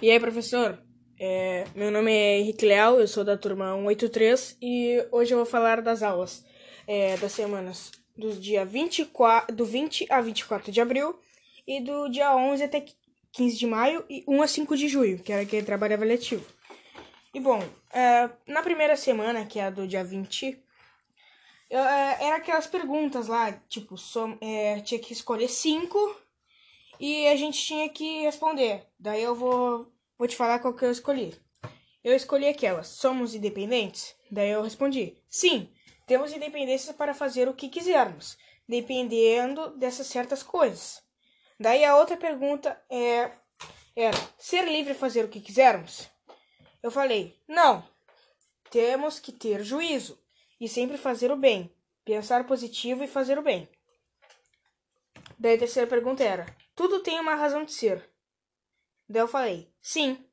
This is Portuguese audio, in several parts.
E aí, professor? É, meu nome é Henrique Leal, eu sou da turma 183 e hoje eu vou falar das aulas é, das semanas do dia 24, do 20 a 24 de abril e do dia 11 até 15 de maio e 1 a 5 de julho, que era aquele trabalho avaliativo. E bom, é, na primeira semana, que é a do dia 20, eu, é, era aquelas perguntas lá, tipo, som, é, tinha que escolher cinco e a gente tinha que responder. Daí eu vou Vou te falar qual que eu escolhi. Eu escolhi aquela. Somos independentes? Daí eu respondi: Sim, temos independência para fazer o que quisermos, dependendo dessas certas coisas. Daí a outra pergunta é era: ser livre fazer o que quisermos? Eu falei: Não. Temos que ter juízo e sempre fazer o bem, pensar positivo e fazer o bem. Daí a terceira pergunta era: Tudo tem uma razão de ser. Daí eu falei: Sim,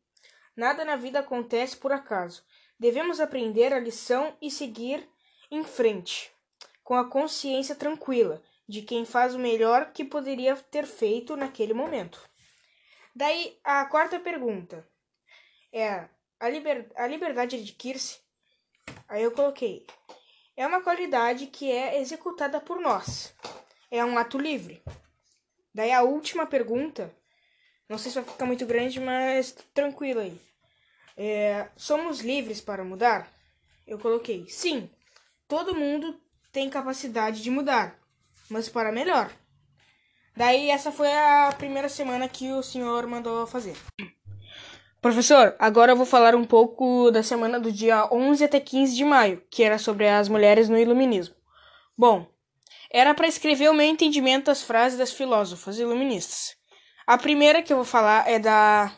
nada na vida acontece por acaso. Devemos aprender a lição e seguir em frente, com a consciência tranquila de quem faz o melhor que poderia ter feito naquele momento. Daí a quarta pergunta é: a, liber, a liberdade adquire-se? Aí eu coloquei: é uma qualidade que é executada por nós. É um ato livre. Daí a última pergunta não sei se vai ficar muito grande, mas tranquilo aí. É, somos livres para mudar? Eu coloquei sim. Todo mundo tem capacidade de mudar, mas para melhor. Daí essa foi a primeira semana que o senhor mandou fazer. Professor, agora eu vou falar um pouco da semana do dia 11 até 15 de maio, que era sobre as mulheres no iluminismo. Bom, era para escrever o meu entendimento das frases das filósofas iluministas. A primeira que eu vou falar é da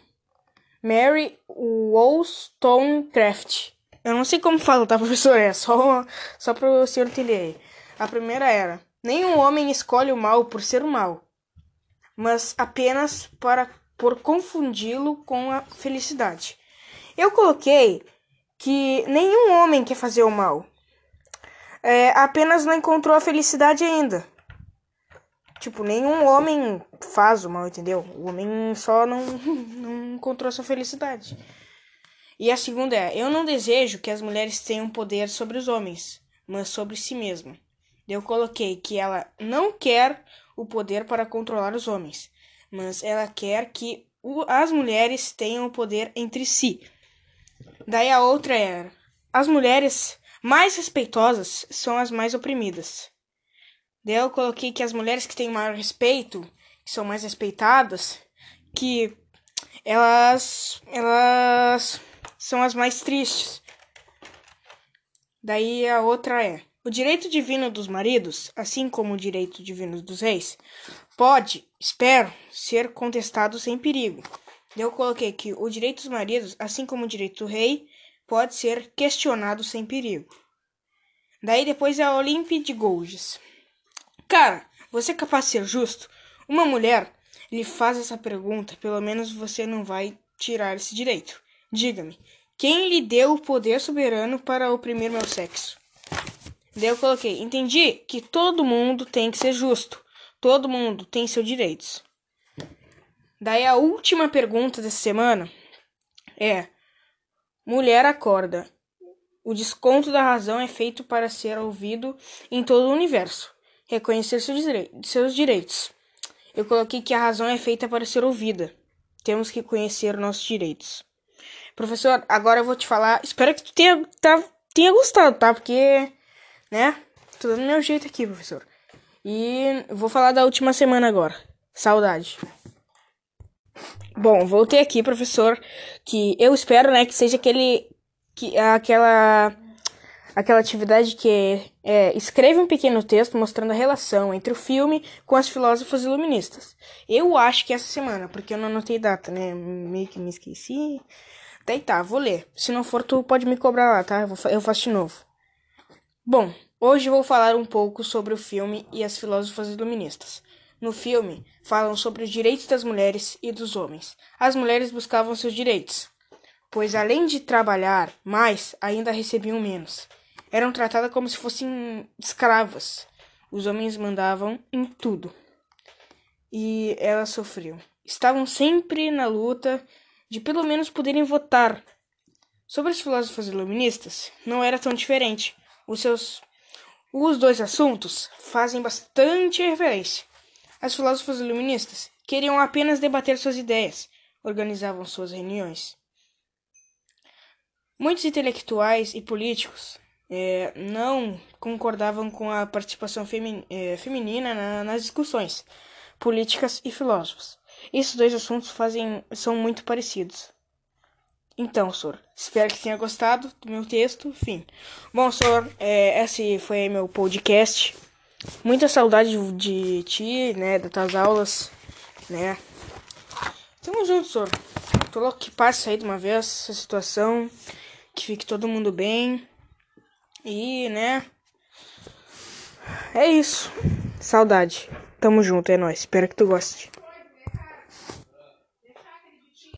Mary Wollstonecraft. Eu não sei como fala, tá, professor? É só, só para o senhor entender. A primeira era: Nenhum homem escolhe o mal por ser o mal, mas apenas para por confundi-lo com a felicidade. Eu coloquei que nenhum homem quer fazer o mal, é, apenas não encontrou a felicidade ainda. Tipo, nenhum homem faz o mal, entendeu? O homem só não, não encontrou sua felicidade. E a segunda é: eu não desejo que as mulheres tenham poder sobre os homens, mas sobre si mesma. Eu coloquei que ela não quer o poder para controlar os homens, mas ela quer que o, as mulheres tenham o poder entre si. Daí a outra era: as mulheres mais respeitosas são as mais oprimidas. Daí eu coloquei que as mulheres que têm maior respeito, que são mais respeitadas, que elas elas são as mais tristes. Daí a outra é: o direito divino dos maridos, assim como o direito divino dos reis, pode, espero, ser contestado sem perigo. Eu coloquei que o direito dos maridos, assim como o direito do rei, pode ser questionado sem perigo. Daí depois é a Olympe de Gouges. Cara, você é capaz de ser justo? Uma mulher lhe faz essa pergunta, pelo menos você não vai tirar esse direito. Diga-me, quem lhe deu o poder soberano para oprimir meu sexo? Daí eu coloquei, entendi que todo mundo tem que ser justo. Todo mundo tem seus direitos. Daí a última pergunta dessa semana é: Mulher acorda. O desconto da razão é feito para ser ouvido em todo o universo reconhecer seus, direi seus direitos. Eu coloquei que a razão é feita para ser ouvida. Temos que conhecer nossos direitos. Professor, agora eu vou te falar. Espero que tu tenha, tá, tenha gostado, tá? Porque, né? Tô dando meu jeito aqui, professor. E vou falar da última semana agora. Saudade. Bom, voltei aqui, professor. Que eu espero, né, que seja aquele. Que, aquela aquela atividade que é, escreve um pequeno texto mostrando a relação entre o filme com as filósofas iluministas. Eu acho que essa semana, porque eu não anotei data, né? Meio que me esqueci. Daí tá, vou ler. Se não for, tu pode me cobrar lá, tá? Eu, eu faço de novo. Bom, hoje vou falar um pouco sobre o filme e as filósofas iluministas. No filme, falam sobre os direitos das mulheres e dos homens. As mulheres buscavam seus direitos, pois além de trabalhar mais, ainda recebiam menos eram tratadas como se fossem escravas. Os homens mandavam em tudo. E elas sofriam. Estavam sempre na luta de pelo menos poderem votar. Sobre os filósofos iluministas, não era tão diferente. Os seus os dois assuntos fazem bastante referência. As filósofos iluministas queriam apenas debater suas ideias, organizavam suas reuniões. Muitos intelectuais e políticos é, não concordavam com a participação femi é, feminina na, nas discussões políticas e filósofos. Esses dois assuntos fazem, são muito parecidos. Então, senhor, espero que tenha gostado do meu texto. Fim. Bom, senhor, é, esse foi meu podcast. Muita saudade de, ti, né, das tuas aulas, né. Tamo junto, senhor. Tô louco que passe aí de uma vez essa situação, que fique todo mundo bem. E, né, é isso. Saudade. Tamo junto, é nóis. Espero que tu goste.